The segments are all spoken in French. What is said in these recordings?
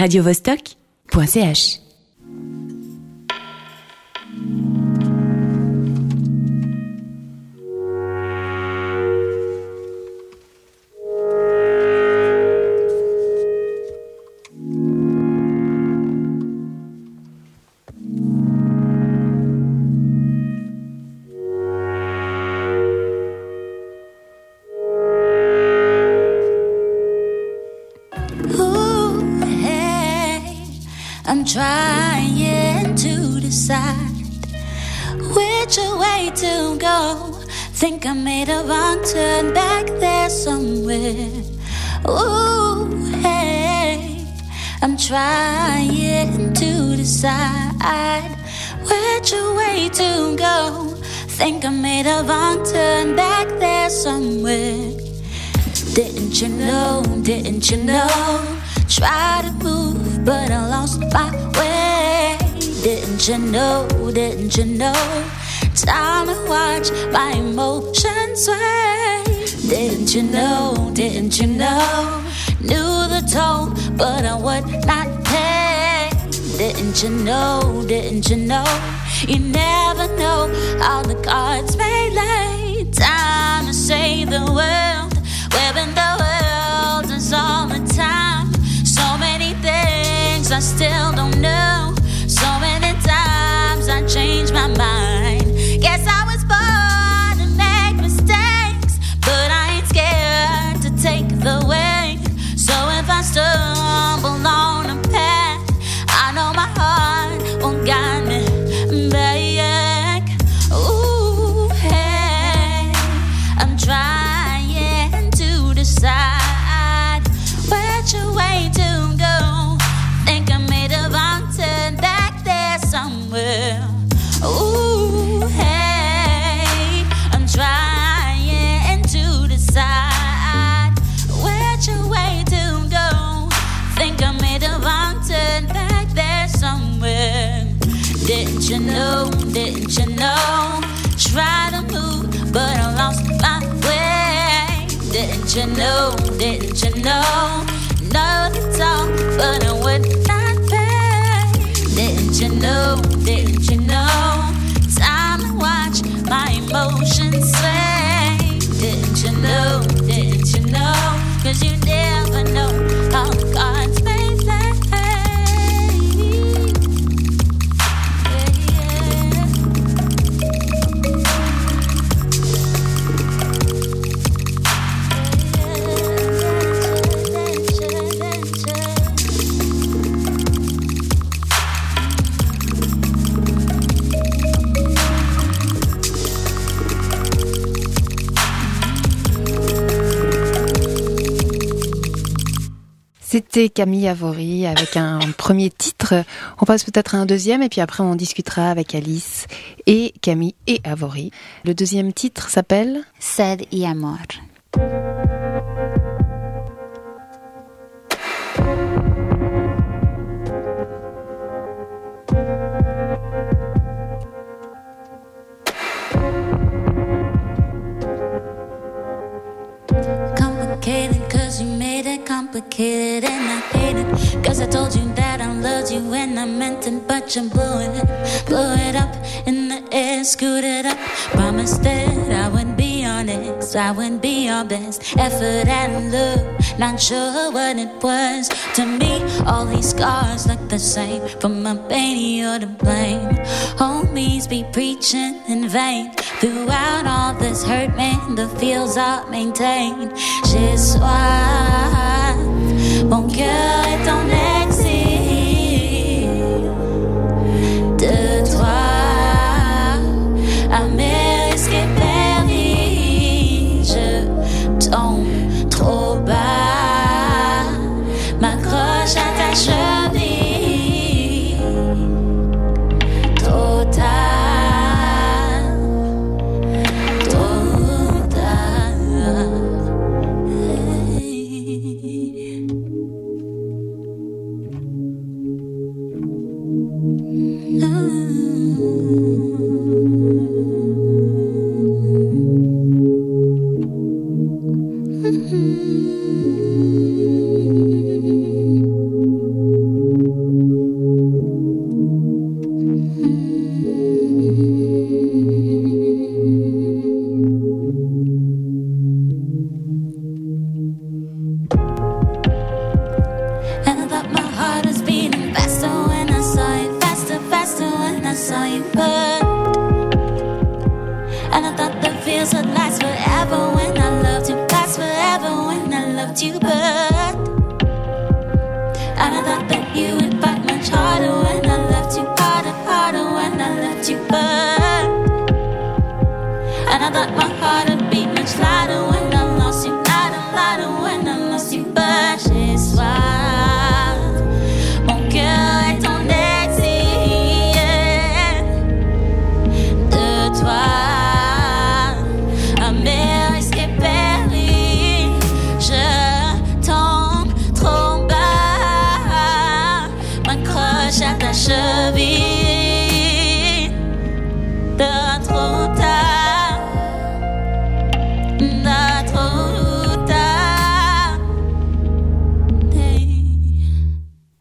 radiovostok.ch. I'm trying to decide which way to go. Think I made a wrong turn back there somewhere. Ooh, hey, I'm trying to decide which way to go. Think I made a wrong turn back there somewhere. Didn't you know? Didn't you know? Try to move, but I lost my way. Didn't you know? Didn't you know? Time to watch my emotions sway. Didn't you know? Didn't you know? Knew the tone, but I would not pay. Didn't you know? Didn't you know? You never know how the cards may lay. Time to say the world. You know? Didn't you know? Try to move, but I lost my way. Didn't you know? Didn't you know? Know the all, but I would not pay. Didn't you know? Didn't you know? Time to watch my emotions sway. Didn't you know? Didn't you know? Cause you never know how C'était Camille Avory avec un premier titre. On passe peut-être à un deuxième et puis après on discutera avec Alice et Camille et Avory. Le deuxième titre s'appelle Sed y amor. Complicated and I hate it. Cause I told you that I loved you and I meant it But you blew it, blew it up in the air, screwed it up. Promised that I wouldn't be honest, I wouldn't be your best. Effort and love, not sure what it was. To me, all these scars look the same. From my baby, you're to blame. Homies be preaching in vain. Throughout all this hurt, man, the fields are maintained. Chez soi, mon cœur est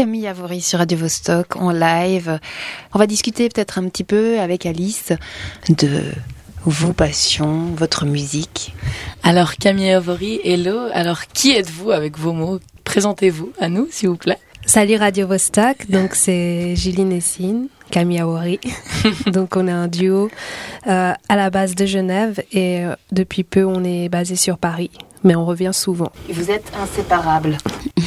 Camille Avory sur Radio Vostok en live. On va discuter peut-être un petit peu avec Alice de vos passions, votre musique. Alors Camille Avory, hello. Alors qui êtes-vous avec vos mots? Présentez-vous à nous, s'il vous plaît. Salut Radio Vostok, donc c'est Julie Nessine, Camille Avory. donc on est un duo euh, à la base de Genève et euh, depuis peu on est basé sur Paris mais on revient souvent. Vous êtes inséparables.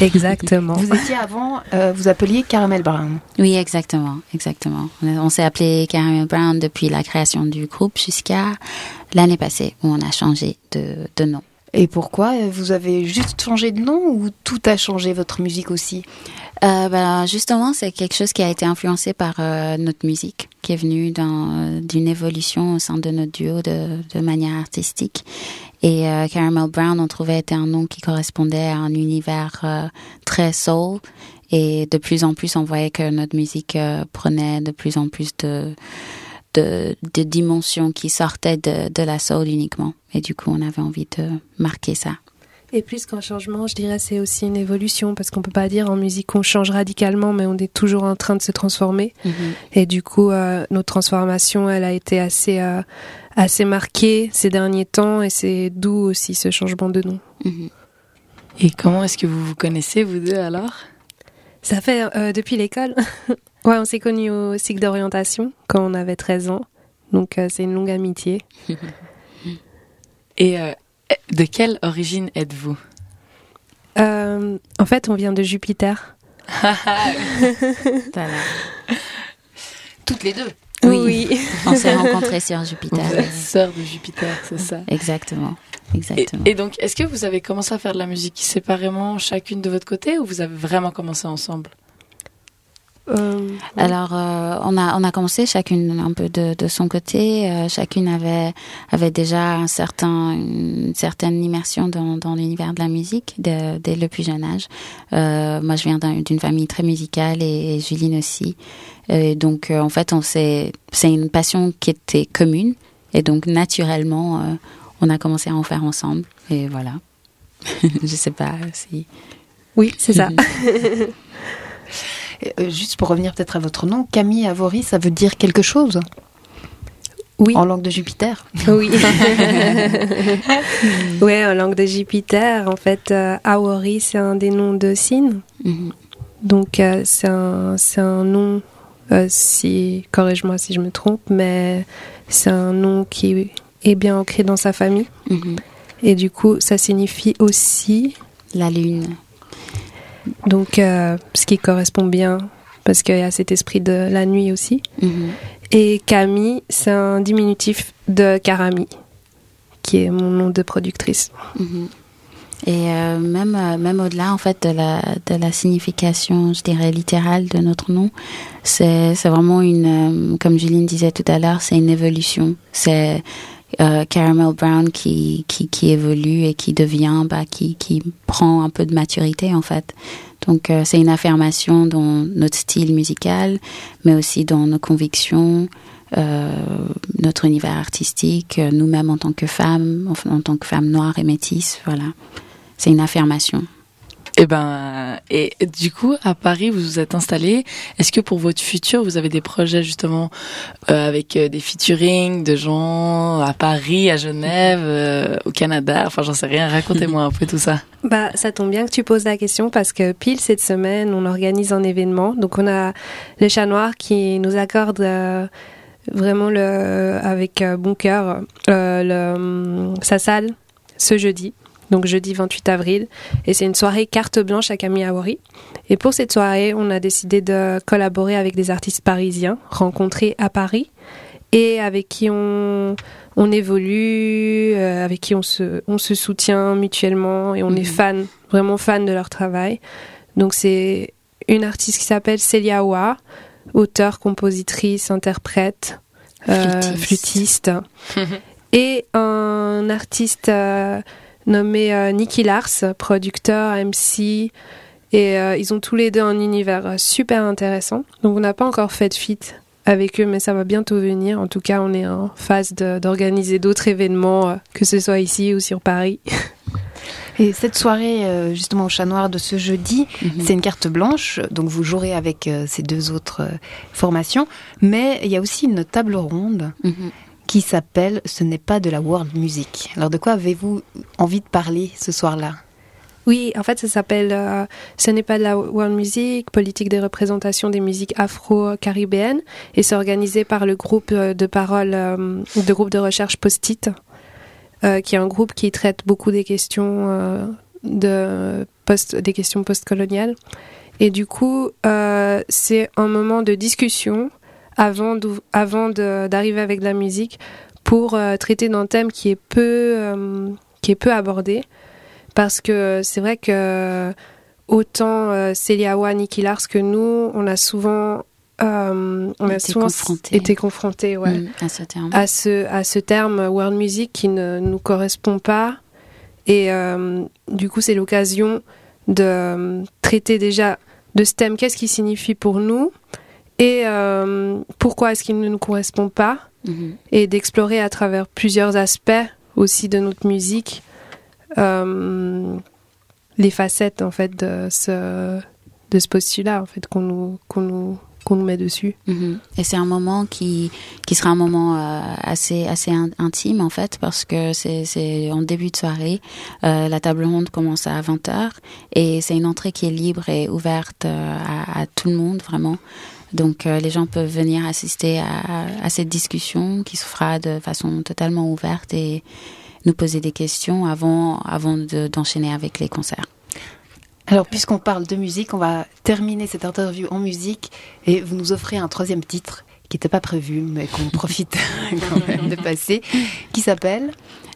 Exactement. vous étiez avant, euh, vous appeliez Caramel Brown. Oui, exactement, exactement. On, s'est appelé Caramel Brown depuis la création du groupe jusqu'à l'année passée où on a changé de, de nom. Et pourquoi Vous avez juste changé de nom ou tout a changé, votre musique aussi euh, ben, Justement, c'est quelque chose qui a été influencé par euh, notre musique, qui est venue d'une évolution au sein de notre duo de, manière artistique. Et euh, Caramel Brown, on trouvait était un nom qui correspondait à un univers euh, très soul. Et de plus en plus, on voyait que notre musique euh, prenait de plus en plus de, de, de dimensions qui sortaient de, de la soul uniquement. Et du coup, on avait envie de marquer ça. Et plus qu'un changement, je dirais c'est aussi une évolution parce qu'on peut pas dire en musique qu'on change radicalement, mais on est toujours en train de se transformer. Mm-hmm. Et du coup, euh, notre transformation, elle a été assez euh, assez marquée ces derniers temps et c'est d'où aussi ce changement de nom. Mm-hmm. Et comment est-ce que vous vous connaissez vous deux alors? Ça fait euh, depuis l'école. ouais, on s'est connus au cycle d'orientation quand on avait 13 ans. Donc c'est une longue amitié. et de quelle origine êtes-vous? Euh, En fait, on vient de Jupiter. Toutes les deux Oui. on s'est rencontrés sur Jupiter. Sœur de Jupiter, c'est ça Exactement. Exactement. Et, donc, est-ce que vous avez commencé à faire de la musique séparément, chacune de votre côté, ou vous avez vraiment commencé ensemble? Euh, Alors, euh, on a on a commencé chacune un peu de, de son côté. Euh, chacune avait avait déjà un certain une certaine immersion dans, dans l'univers de la musique dès, dès le plus jeune âge. moi, je viens d'une famille très musicale et, et Juline aussi. Et donc, en fait, on c'est une passion qui était commune et donc naturellement, on a commencé à en faire ensemble. Et voilà. je sais pas si. Oui, c'est ça. Euh, juste pour revenir peut-être à votre nom, Camille Avory, ça veut dire quelque chose oui. En langue de Jupiter Oui. oui, en langue de Jupiter. En fait, euh, Awori, c'est un des noms de signes. Mhm. Donc, euh, c'est un, un, nom, si, corrige-moi si je me trompe, mais c'est un nom qui est bien ancré dans sa famille. Mhm. Et du coup, ça signifie aussi... La lune. Donc, euh, ce qui correspond bien, parce qu'il y a cet esprit de la nuit aussi. Mhm. Et Camille, c'est un diminutif de Karami, qui est mon nom de productrice. Mhm. Et euh, même, euh, même au-delà en fait de la, de la signification, je dirais littérale de notre nom, c'est vraiment une, comme Juline disait tout à l'heure, c'est une évolution. C'est Caramel Brown qui, qui, évolue et qui devient, bah, qui, qui prend un peu de maturité en fait. Donc euh, c'est une affirmation dans notre style musical, mais aussi dans nos convictions, euh, notre univers artistique, euh, nous-mêmes en tant que femmes, en, en tant que femmes noires et métisses. Voilà, c'est une affirmation. Et eh ben, et du coup, à Paris, vous vous êtes installé. Est-ce que pour votre futur, vous avez des projets justement euh, avec euh, des featuring de gens à Paris, à Genève, euh, au Canada? Enfin, j'en sais rien. Racontez-moi un peu tout ça. Bah, ça tombe bien que tu poses la question parce que pile cette semaine, on organise un événement. Donc, on a le Chat Noir qui nous accorde vraiment le, avec bon cœur le, sa salle ce jeudi. Donc jeudi 28 avril. Et c'est une soirée carte blanche à Camille Awori. Et pour cette soirée, on a décidé de collaborer avec des artistes parisiens rencontrés à Paris et avec qui on, on évolue, euh, avec qui on se, on se soutient mutuellement et on est Mhm. fan, vraiment fan de leur travail. Donc c'est une artiste qui s'appelle Celia Wa, auteure, compositrice, interprète, euh, Flûtiste. flûtiste. et un artiste euh, nommé euh, Nicky Lars, producteur, MC. Et euh, ils ont tous les deux un univers euh, super intéressant. Donc on n'a pas encore fait de feat avec eux, mais ça va bientôt venir. En tout cas, on est en phase d'organiser d'autres événements, euh, que ce soit ici ou sur Paris. Et cette soirée, euh, justement au Chat Noir de ce jeudi, Mhm. c'est une carte blanche, donc vous jouerez avec euh, ces deux autres euh, formations, mais il y a aussi une table ronde Mhm. Qui s'appelle Ce n'est pas de la world music. Alors de quoi avez-vous envie de parler ce soir-là? Oui, en fait, ça s'appelle euh, Ce n'est pas de la world music, politique des représentations des musiques afro-caribéennes, et c'est organisé par le groupe euh, de parole, euh, de groupe de recherche Post-it, euh, qui est un groupe qui traite beaucoup des questions de post, des questions postcoloniales. Et du coup, c'est un moment de discussion avant, d'arriver avec de la musique pour euh, traiter d'un thème qui est peu, euh, qui est peu abordé parce que c'est vrai que autant euh, Célia Wa, Nicky Lars que nous, on a souvent, euh, on a Été souvent confrontés. été confrontés ouais, Mm, à ce terme. à, ce, à ce terme world music qui ne nous correspond pas. Et euh, du coup, c'est l'occasion de euh, traiter déjà de ce thème, qu'est-ce qu'il signifie pour nous? Et euh, pourquoi est-ce qu'il ne nous correspond pas Mhm. et d'explorer à travers plusieurs aspects aussi de notre musique euh, les facettes en fait de ce de ce postulat en fait qu'on nous qu'on nous qu'on nous met dessus. Mhm. Et c'est un moment qui qui sera un moment euh, assez assez in- intime en fait parce que c'est en début de soirée. Euh, la table ronde commence à 20h et c'est une entrée qui est libre et ouverte euh, à, tout le monde vraiment. Donc les gens peuvent venir assister à, cette discussion qui se fera de façon totalement ouverte et nous poser des questions avant avant de- d'enchaîner avec les concerts. Alors, puisqu'on parle de musique, on va terminer cette interview en musique et vous nous offrez un troisième titre qui n'était pas prévu, mais qu'on profite quand même de passer, qui s'appelle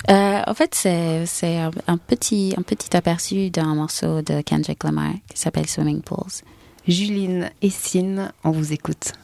Euh, en fait, c'est un, petit un petit aperçu d'un morceau de Kendrick Lamar qui s'appelle Swimming Pools. Juline et Sine. On vous écoute.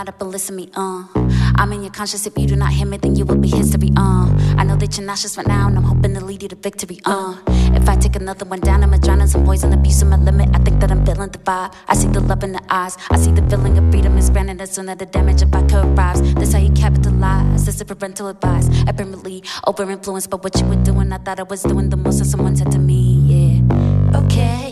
Mind up and listen to me, uh. I'm in your conscious. If you do not hear me, then you will be history, uh. I know that you're nauseous right now, and I'm hoping to lead you to victory, uh. If I take another one down, I'ma drown in some poison abuse on my limit. I think that I'm feeling the vibe. I see the love in the eyes. I see the feeling of freedom is granted as soon as the damage if I rise. This how you capitalize. This is parental advice. Apparently, over influenced by what you were doing. I thought I was doing the most, and someone said to me, yeah. Okay,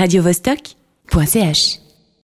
radiovostok.ch